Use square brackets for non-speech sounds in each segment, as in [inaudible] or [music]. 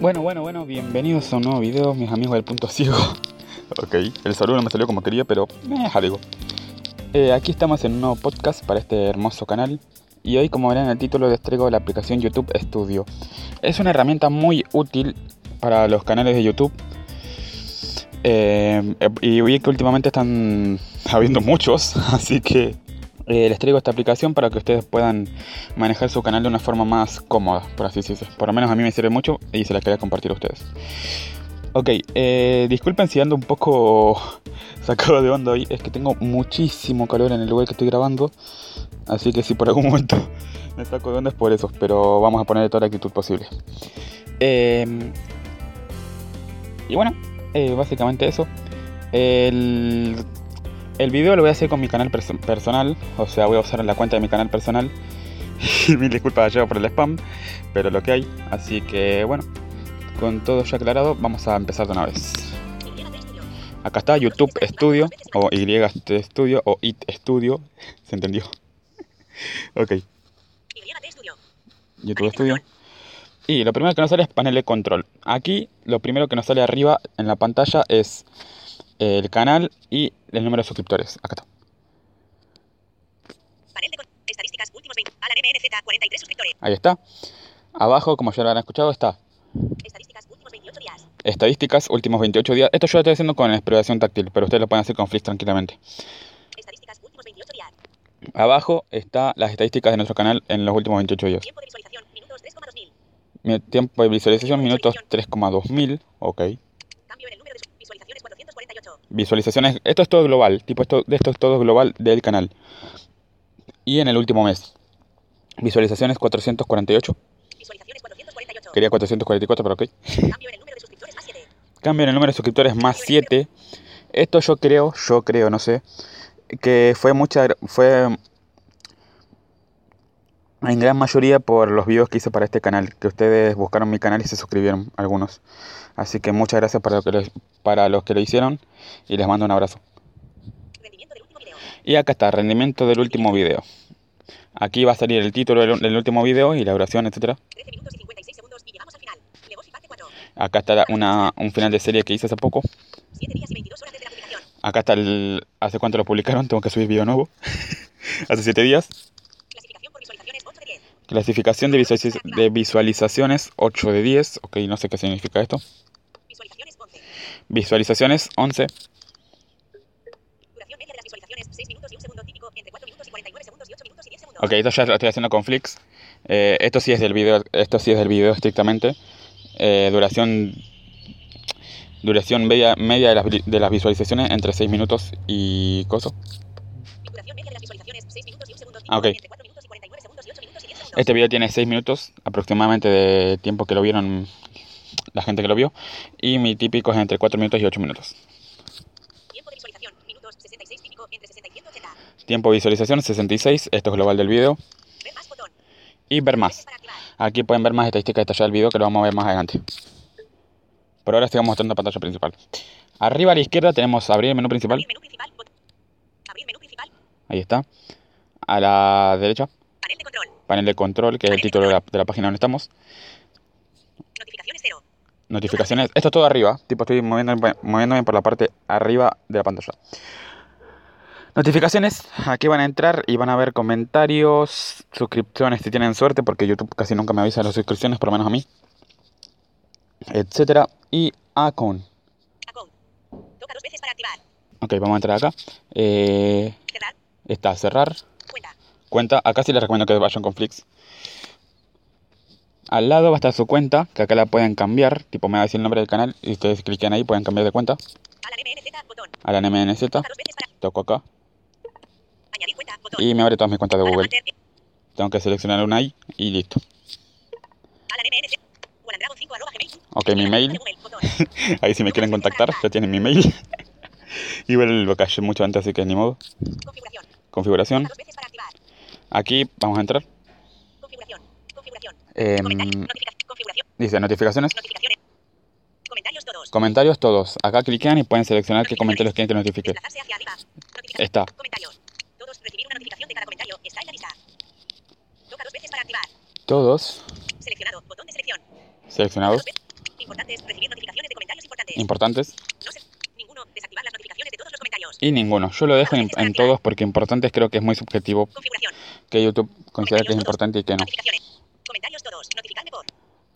Bueno, bueno, bueno, bienvenidos a un nuevo video, mis amigos del punto ciego. ok, el saludo no me salió como quería, pero me algo. Eh, aquí estamos en un nuevo podcast para este hermoso canal. Y hoy, como verán en el título, les traigo la aplicación YouTube Studio. Es una herramienta muy útil para los canales de YouTube. Eh, y vi que últimamente están [laughs] habiendo muchos, así que eh, les traigo esta aplicación para que ustedes puedan manejar su canal de una forma más cómoda, por así decirlo. Por lo menos a mí me sirve mucho y se la quería compartir a ustedes. Ok, eh, disculpen si ando un poco [laughs] sacado de onda hoy, es que tengo muchísimo calor en el lugar que estoy grabando, así que si por algún [laughs] momento me saco de onda es por eso, pero vamos a poner toda la actitud posible. Em, y bueno, eh, básicamente eso. El el video lo voy a hacer con mi canal personal, o sea, voy a usar la cuenta de mi canal personal. Y [laughs] mil disculpas allá por el spam, pero lo que hay. Así que bueno, con todo ya aclarado, vamos a empezar de una vez. Acá está YouTube Studio, o Y Studio, o IT Studio. ¿Se entendió? [laughs] ok. YouTube Studio. Y lo primero que nos sale es panel de control. Aquí lo primero que nos sale arriba en la pantalla es el canal y el número de suscriptores. Acá está. Panel de estadísticas últimos 20. Alan MNZ, 43 suscriptores. Ahí está. Abajo, como ya lo han escuchado, está. Estadísticas últimos 28 días. Estadísticas últimos 28 días. Esto yo lo estoy haciendo con exploración táctil, pero ustedes lo pueden hacer con Flix tranquilamente. Estadísticas últimos 28 días. Abajo está las estadísticas de nuestro canal en los últimos 28 días. Tiempo de visualización, minutos 3,2 mil. Tiempo de visualización, minutos 3,2 mil. Ok. Visualizaciones, esto es todo global, tipo esto, esto es todo global del canal. Y en el último mes, visualizaciones 448. Visualizaciones 448. Quería 444, pero ok. Cambio en el número de suscriptores más 7. Cambio en el número de suscriptores más 7. Esto yo creo, yo creo, no sé, que fue mucha, fue en gran mayoría por los videos que hice para este canal, que ustedes buscaron mi canal y se suscribieron algunos. Así que muchas gracias para, que para los que lo hicieron y les mando un abrazo. Y acá está, rendimiento del último video. Aquí va a salir el título del, último video y la duración, etc. Acá está una, un final de serie que hice hace poco. Acá está el... ¿Hace cuánto lo publicaron? Tengo que subir video nuevo. [laughs] hace 7 días. Clasificación de, de visualizaciones 8 de 10. Ok, no sé qué significa esto. Visualizaciones 11. Duración media de las visualizaciones 6 minutos y un segundo típico entre 4 minutos y 49 segundos y 8 minutos y 10 segundos. Ok, esto ya lo estoy haciendo con Flix. Eh, esto sí es del video, esto sí es del video estrictamente. Eh, duración duración media, media de, las, de, las, visualizaciones entre 6 minutos y coso. Duración media de las visualizaciones 6 minutos y un segundo típico ah, okay. entre 4 minutos y 49 segundos y 8 minutos y 10 segundos. Este video tiene 6 minutos aproximadamente de tiempo que lo vieron la gente que lo vio. Y mi típico es entre 4 minutos y 8 minutos. Tiempo de visualización, minutos 66 típico entre 60 y 180. Tiempo de visualización 66, esto es global del video. Ver más botón. Y ver más. Aquí pueden ver más estadísticas detalladas del video que lo vamos a ver más adelante. Por ahora estoy mostrando la pantalla principal. Arriba a la izquierda tenemos abrir el menú principal. Abrir menú principal. Abrir menú principal. Ahí está. A la derecha. Panel de control. Que es el título de la, de la página donde estamos. Notificaciones. Esto es todo arriba. Tipo, estoy moviéndome, moviéndome por la parte arriba de la pantalla. Notificaciones. Aquí van a entrar y van a ver comentarios, suscripciones si tienen suerte, porque YouTube casi nunca me avisa de las suscripciones, por lo menos a mí. Etcétera. Y account. Toca dos veces para activar. Ok, vamos a entrar acá. Eh, cerrar. Está cerrar. Cuenta. Acá sí les recomiendo que vayan con Flix. Al lado va a estar su cuenta, que acá la pueden cambiar. Tipo, me va a decir el nombre del canal y ustedes cliquen ahí, pueden cambiar de cuenta. A la MNZ, Toco acá. Y me abre todas mis cuentas de Google. Tengo que seleccionar una ahí y listo. Ok, mi mail. [laughs] ahí si me quieren contactar, ya tienen mi mail. [laughs] Igual lo callé mucho antes, así que ni modo. Configuración. Aquí vamos a entrar. Eh, dice notificaciones. Comentarios todos. Comentarios todos. Acá cliquean y pueden seleccionar qué comentarios quieren que notifique. Está. Todos. Recibir una notificación de cada comentario. Está en la lista. Toca dos veces para activar. Todos. Seleccionado. Botón de selección. Seleccionados. Importantes. Recibir notificaciones de comentarios importantes. Importantes. No se- ninguno. Desactivar las notificaciones de todos los comentarios. Y ninguno. Yo lo dejo en, en todos porque importantes creo que es muy subjetivo Configuración. Que YouTube considera que es importante y que no. Notificaciones. Comentarios todos. Notificarme por.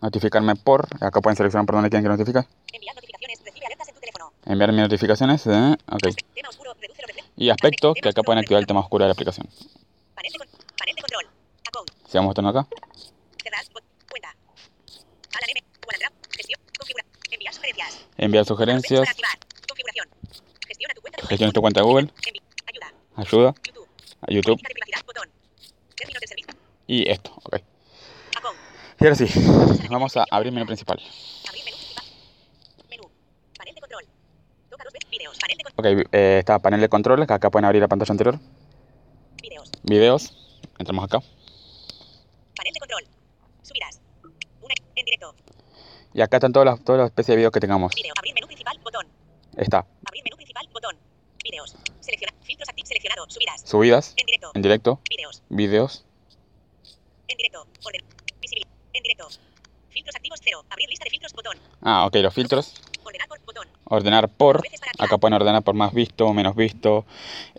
Notificarme por. Acá pueden seleccionar por dónde quieren que notifique. Enviar notificaciones. Recibe alertas en tu teléfono. Enviar mis notificaciones. eh, Ok. Tema oscuro. Reduce los. Y aspectos que acá pueden activar el tema oscuro de la aplicación. Panel de, con- panel de control. Account. Sigamos botón acá. Cerrar. Cuenta. Alan M. OneDrive. Gestión. Configura. Enviar sugerencias. Enviar Para sugerencias. activar. Configuración. Gestiona tu cuenta. de Gestiona tu cuenta de Google. Ayuda. Ayuda. YouTube. A YouTube. Política de privacidad. Botón. Términos del servicio. Y esto. Ok. Y ahora sí. Vamos a abrir menú principal. Ok. eh, está panel de controles. Que acá pueden abrir la pantalla anterior. Videos. Videos. Entramos acá. Panel de control. Subirás. Una en directo. Y acá están todas las, todas las especies de videos que tengamos. Video. Abrir menú principal. Botón. Está. Abrir menú principal. Botón. Videos. Selecciona. Filtros activos. Seleccionado. Subirás. Subidas. En directo. En directo. Videos. Videos. En directo. Orden. Visibilidad. En directo. Filtros activos. Cero. Abrir lista de filtros. Botón. Ah, ok. Los filtros. Ordenar por. Botón. Ordenar por. Acá pueden ordenar por más visto, menos visto,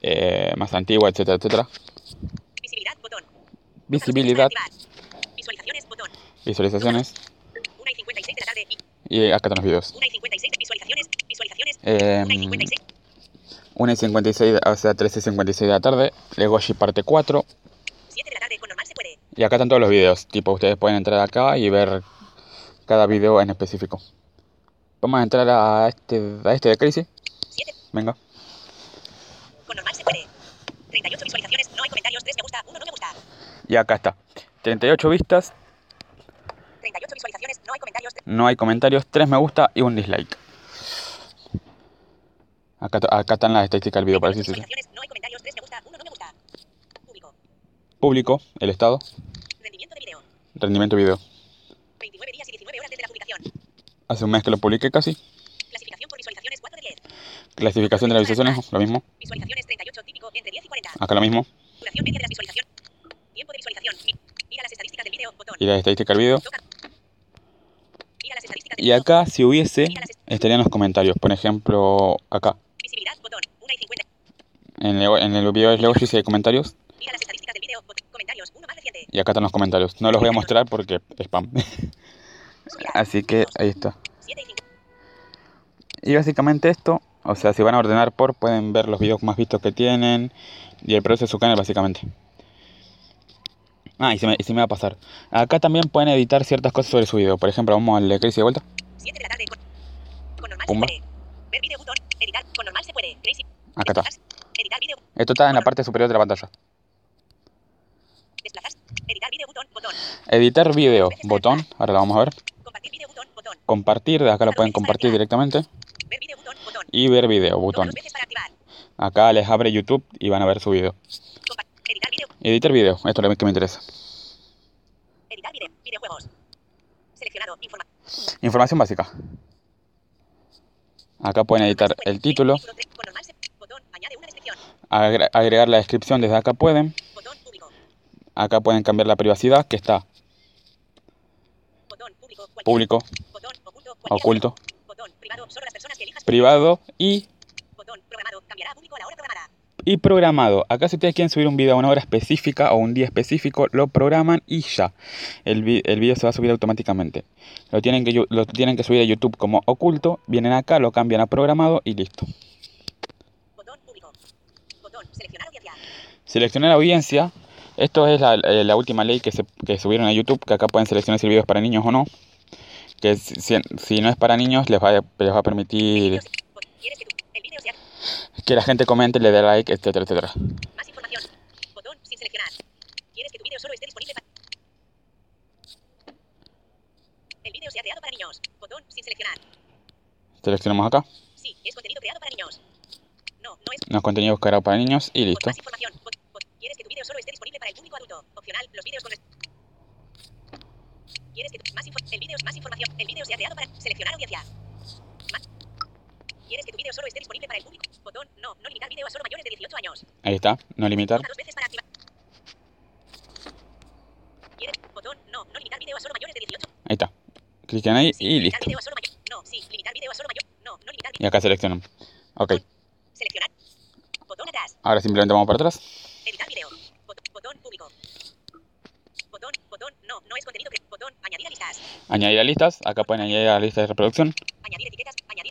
eh, más antiguo, etcétera, etcétera. Visibilidad. Botón. Visibilidad. Visualizaciones. Botón. visualizaciones 1 y 56 de la tarde. Y acá están los videos. 1 y 56 de visualizaciones. Visualizaciones. Eh, 1 y 56. 1 y 56, o sea, 13 y 56 de la tarde. Legoshi parte 4. 7 de la tarde. Con normal se puede. Y acá están todos los videos. Tipo, ustedes pueden entrar acá y ver cada video en específico. Vamos a entrar a este, a este de. 7. Venga. Con normal se puede. 38 visualizaciones. No hay comentarios. 3 me gusta. 1 no me gusta. Y acá está. 38 vistas, 38 visualizaciones. No hay comentarios. no hay comentarios, 3 me gusta y un dislike. Acá, acá están las estadísticas del video, para 38 decir sí, sí. visualizaciones. No hay comentarios. 3 me gusta. 1 no me gusta. Público. Público, el estado, Rendimiento de video. rendimiento video. 29 días y 19 horas desde la publicación. Hace un mes que lo publiqué casi. Clasificación por visualizaciones 4 de 10. Clasificación de las visualizaciones, lo mismo. Visualizaciones 38 típico entre 10 y 40. Acá lo mismo. Duración media de las visualizaciones. Tiempo de visualización. Mi- Mira las estadísticas del video. Botón. Y. Toca. Mira las estadísticas del Y video. acá, si hubiese, estarían los comentarios. Por ejemplo, acá. Visibilidad. Botón. 1 y 50. En el, en el video de Legoshi si hay comentarios. Mira las estadísticas del video. Bot- Comentarios. Uno más reciente. Y acá están los comentarios. No los voy a mostrar porque spam. Subirás. Así que ahí está. 7 y 5. Y básicamente esto, o sea, si van a ordenar por, pueden ver los videos más vistos que tienen y el precio de su canal, básicamente. Ah, y se, me, y se me va a pasar. Acá también pueden editar ciertas cosas sobre su video. Por ejemplo, vamos al de Crazy de vuelta. 7 de la tarde. Con, con normal Pumba. se puede. Ver video. Botón. Editar. Con normal se puede. Crazy. Acá está. Editar video. Esto está en la parte superior de la pantalla. Desplazarse. Editar video. Botón. Botón. Editar video, botón. Ahora lo vamos a ver. Compartir video. Botón. Botón. Compartir, de acá lo pueden compartir directamente. Ver video. Botón. Botón. Y ver video, botón. Acá les abre YouTube y van a ver su video. Editar video. Editar video, esto es lo que me interesa. Editar video. Videojuegos. Seleccionado. Informa. Información básica. Acá pueden editar el título, agregar la descripción desde acá pueden. Acá pueden cambiar la privacidad, que está público. oculto. privado y, Y programado. Acá si ustedes quieren subir un video a una hora específica o un día específico, lo programan y ya. El, vi- el video se va a subir automáticamente. Lo tienen, que, lo tienen que subir a YouTube como oculto, vienen acá, lo cambian a programado y listo. Botón público. Botón seleccionar audiencia. Seleccionar audiencia. Esto es la, eh, la última ley que, se, que subieron a YouTube, que acá pueden seleccionar si el video es para niños o no. Que si, si- no es para niños, les va, les va a permitir Videos- bot- ¿Quieres que tu- el video sea que la gente comente, le dé like, etcétera, etcétera. más información? Botón sin seleccionar. ¿Quieres que tu video solo esté disponible para El video se ha creado para niños. Botón sin seleccionar. Seleccionamos acá. Sí, es contenido creado para niños. No, no es Los contenidos creados para niños y listo. Más información. ¿Quieres que tu video solo esté disponible para el público adulto? Opcional. Los vídeos con res- ¿Quieres que tu- más info- el vídeo más información? El vídeo se ha creado para seleccionar audiencia. Más- ¿Quieres que tu vídeo solo esté disponible para el público? Botón no, no limitar vídeo a solo mayores de 18 años. Ahí está. No limitar. Toca dos veces para activar. ¿Quieres? Botón no, no limitar vídeo a solo mayores de 18. Ahí está. Cliquen ahí Sí, y listo. vídeo a solo mayor. No, sí, limitar vídeo a solo mayor. No, no limitar Y acá seleccionan. Ok, Seleccionar. Botón atrás. ahora simplemente vamos para atrás. Editar video. Bot- botón público. Botón, botón, no, no es contenido que. Botón, añadir a listas. Añadir a listas. Acá pueden añadir a la lista de reproducción. Añadir etiquetas, añadir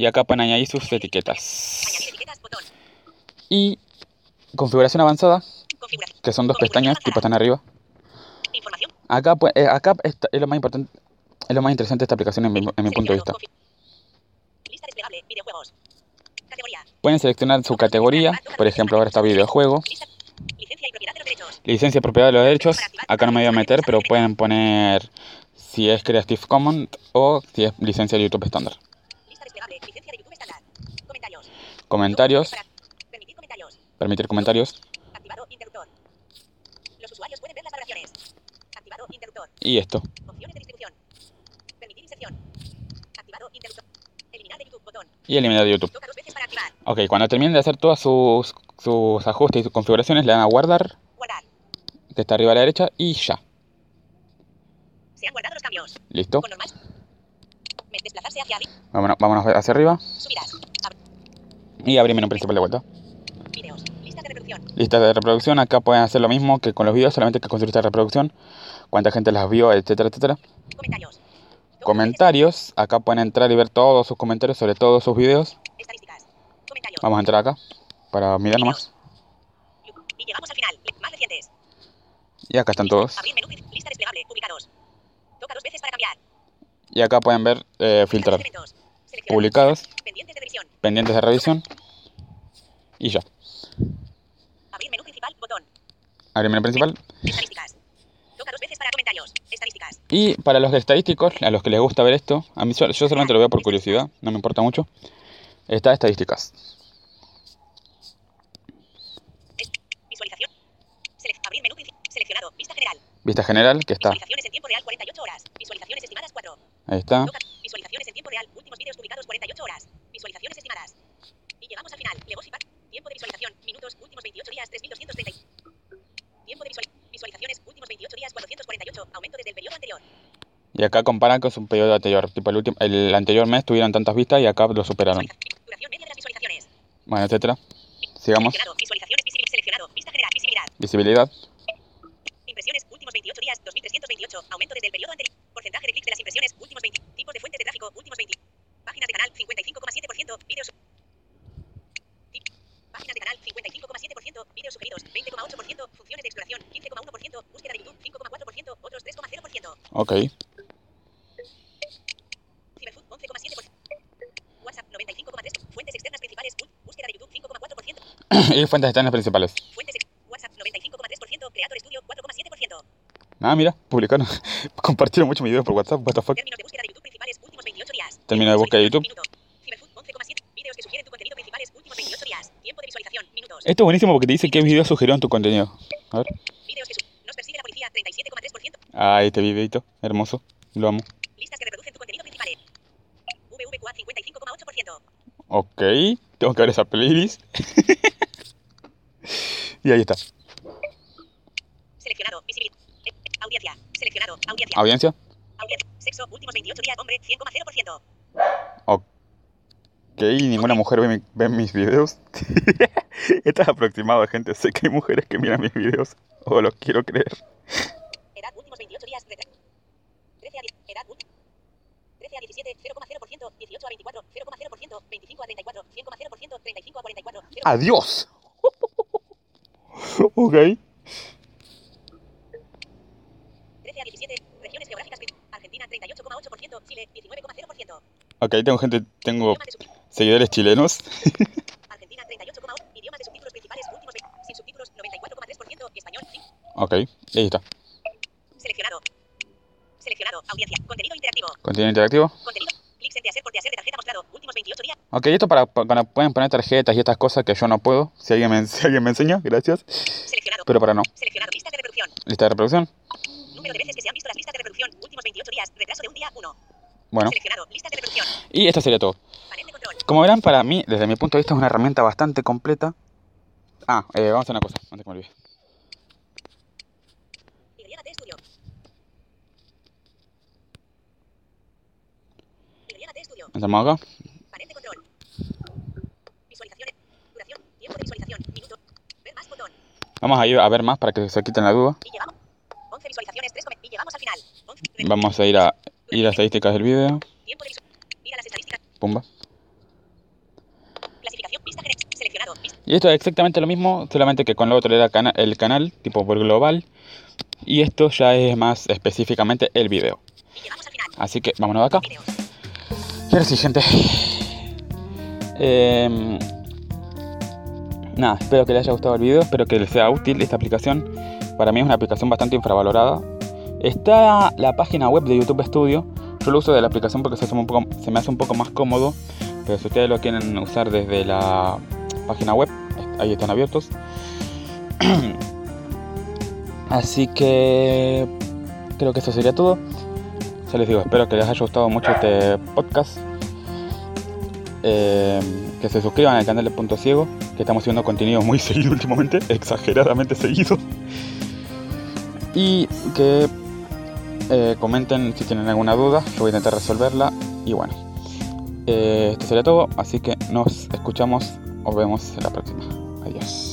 Y acá pueden añadir sus etiquetas. Y configuración avanzada, que son dos pestañas, tipo están arriba. Acá, pues, acá está- es lo más importante, es lo más interesante de esta aplicación en mi, en mi punto de vista. Pueden seleccionar su categoría, por ejemplo, ahora está videojuego, licencia y propiedad de los derechos. Acá no me voy a meter, pero pueden poner si es Creative Commons o si es licencia de YouTube estándar. Lista desplegable, licencia de YouTube estándar. Comentarios. Permitir comentarios. permitir comentarios Activado interruptor. Los usuarios pueden ver las valoraciones. Activado interruptor. y esto. Opciones de distribución. Permitir inserción. Activado interruptor. Eliminar de YouTube botón. Y eliminar de YouTube. Toca dos veces para activar. Ok, cuando terminen de hacer todas sus, sus ajustes y sus configuraciones, le dan a guardar, Guardar. que está arriba a la derecha, y ya. Se han guardado los cambios. Listo. Con normal. Desplazarse hacia arriba. Vámonos, vámonos hacia arriba Subidas. Y abrir menú principal de vuelta. Videos. Lista de reproducción. Lista de reproducción, acá pueden hacer lo mismo que con los videos, solamente que con su lista de reproducción, cuánta gente las vio, etcétera, etcétera. Comentarios. Comentarios, acá pueden entrar y ver todos sus comentarios sobre todos sus videos. Estadísticas. Comentarios. Vamos a entrar acá para mirar nomás. Y llegamos al final. Más recientes. Y acá están todos. Abrir menú. princi- Lista desplegable. Ubicados. Toca dos veces para cambiar. Y acá pueden ver eh, filtrar. Publicados, Pendientes de revisión. pendientes de revisión. Y ya. Abrir menú principal. Botón. Abrir menú principal. Estadísticas. Toca dos veces para comentarios. Estadísticas. Y para los estadísticos, a los que les gusta ver esto, a mí yo solamente lo veo por curiosidad, no me importa mucho. Está estadísticas. Es- Visualización. Abrir menú. Seleccionado. Vista general. Vista general, que está. Visualizaciones en tiempo real 48 horas. Visualizaciones estimadas 4. Ahí está. Toca. Visualizaciones en tiempo real. Últimos vídeos publicados 48 horas. Visualizaciones estimadas. Y llegamos al final. Levos y pack. Tiempo de visualización. Minutos. Últimos 28 días. 3230. Tiempo de visual- visualizaciones. Últimos 28 días. 448. Aumento desde el periodo anterior. Y acá comparan con su periodo anterior. Tipo, el, último, el anterior mes tuvieron tantas vistas y acá lo superaron. Duración media de las visualizaciones. Bueno, etcétera. Sigamos. Visualizaciones. Seleccionado. Vista general. Visibilidad. Visibilidad. Impresiones. Últimos 28 días. 2328. Aumento desde el periodo anterior. Porcentaje de clics de las impresiones. Últimos 20. Tipos de fuentes de tráfico. Últimos 20. Páginas de canal. 55,7%. Vídeos. Tip. Páginas de canal. 55,7%. Vídeos sugeridos. 20,8%. Funciones de exploración. 15,1%. Búsqueda de YouTube. 5,4%. Otros 3,0%. Ok. Ciberfood. 11,7%. WhatsApp. 95,3%. Fuentes externas principales. Bú- Búsqueda de YouTube. 5,4%. y fuentes externas principales. Fuentes ex- WhatsApp. 95,3%. Creator Studio. 4,7%. Ah, mira, publicaron. Compartieron muchos videos por WhatsApp. What the fuck. Términos de búsqueda de YouTube principales últimos 28 días. Término de búsqueda de YouTube. Minuto. Ciberfood 11,7. Vídeos que sugieren tu contenido principales últimos 28 días. Tiempo de visualización. Minutos. Esto es buenísimo porque te dice qué video sugirieron tu contenido. A ver. Vídeos que su- nos persigue la policía 37,3%. Ah, este videito. Hermoso. Lo amo. Listas que reproducen tu contenido principales. VVQA 55,8%. Ok. Tengo que ver esa playlist. [laughs] y ahí está. Seleccionado. Visibilidad. Eh, eh, audiencia. Seleccionado. Audiencia. Audiencia. Audiencia. Sexo. Últimos 28 días. Hombre. 100,0%. Ok. Ninguna mujer ve, mi- ve mis videos. [laughs] Esto es aproximado, gente. Sé que hay mujeres que miran mis videos. O los quiero creer. Edad. Últimos 28 días. retra- 13 a 10. Edad. ult- 13 a 17. 0,0%. 18 a 24. 0,0%. 25 a 34. 100,0%. 35 a 44. 0,0%. ¡Adiós! [laughs] ok. 13 a 17. Regiones geográficas. Argentina 38,8%. Chile 19,0%. Ok, tengo gente, tengo seguidores chilenos. Argentina 38,1%. Idiomas de subtítulos principales. Últimos 20. Sin subtítulos 94,3%. Español. ok, ahí está. Seleccionado. Seleccionado. Audiencia. Contenido interactivo. Contenido interactivo. Contenido. Clics en te hacer por te hacer de tarjeta mostrado. Últimos 28 días. Ok, esto para, para pueden poner tarjetas y estas cosas que yo no puedo. Si alguien me, [laughs] si alguien me enseña, gracias. Seleccionado. Pero para no. Seleccionado. Listas de reproducción. Lista de reproducción. Número de veces que se han visto las listas de reproducción. Últimos 28 días. Retraso de un día. 1. Bueno, y esto sería todo. Como verán, para mí, desde mi punto de vista, es una herramienta bastante completa. Ah, eh, vamos a hacer una cosa, antes que me olvide. Entramos acá. Panel de control. Visualizaciones. Duración. Tiempo de visualización. Minuto. Ver más botón. Vamos a ir a ver más para que se quiten la duda. Y llegamos. 11 visualizaciones. 3 y llegamos al final. 11. Vamos a ir a ir a estadísticas del las estadísticas. Pumba. Y esto es exactamente lo mismo, solamente que con lo otro era cana- el canal, tipo por global. Y esto ya es más específicamente el video. Y. Así que vámonos de acá. Y ahora sí, gente. Em, nada, espero que les haya gustado el video, espero que les sea útil esta aplicación. Para mí es una aplicación bastante infravalorada. Está la página web de YouTube Studio. Yo lo uso de la aplicación porque se, un poco, me hace un poco más cómodo. Pero si ustedes lo quieren usar desde la página web, ahí están abiertos. [clears throat] Así que creo que eso sería todo. Ya les digo, espero que les haya gustado mucho este podcast. Eh, que se suscriban al canal de Punto Ciego, que estamos subiendo contenido muy [laughs] seguido últimamente, exageradamente seguido. Y que eh, comenten si tienen alguna duda, yo voy a intentar resolverla. Y bueno, eh, esto sería todo, así que nos escuchamos o vemos en la próxima. Adiós.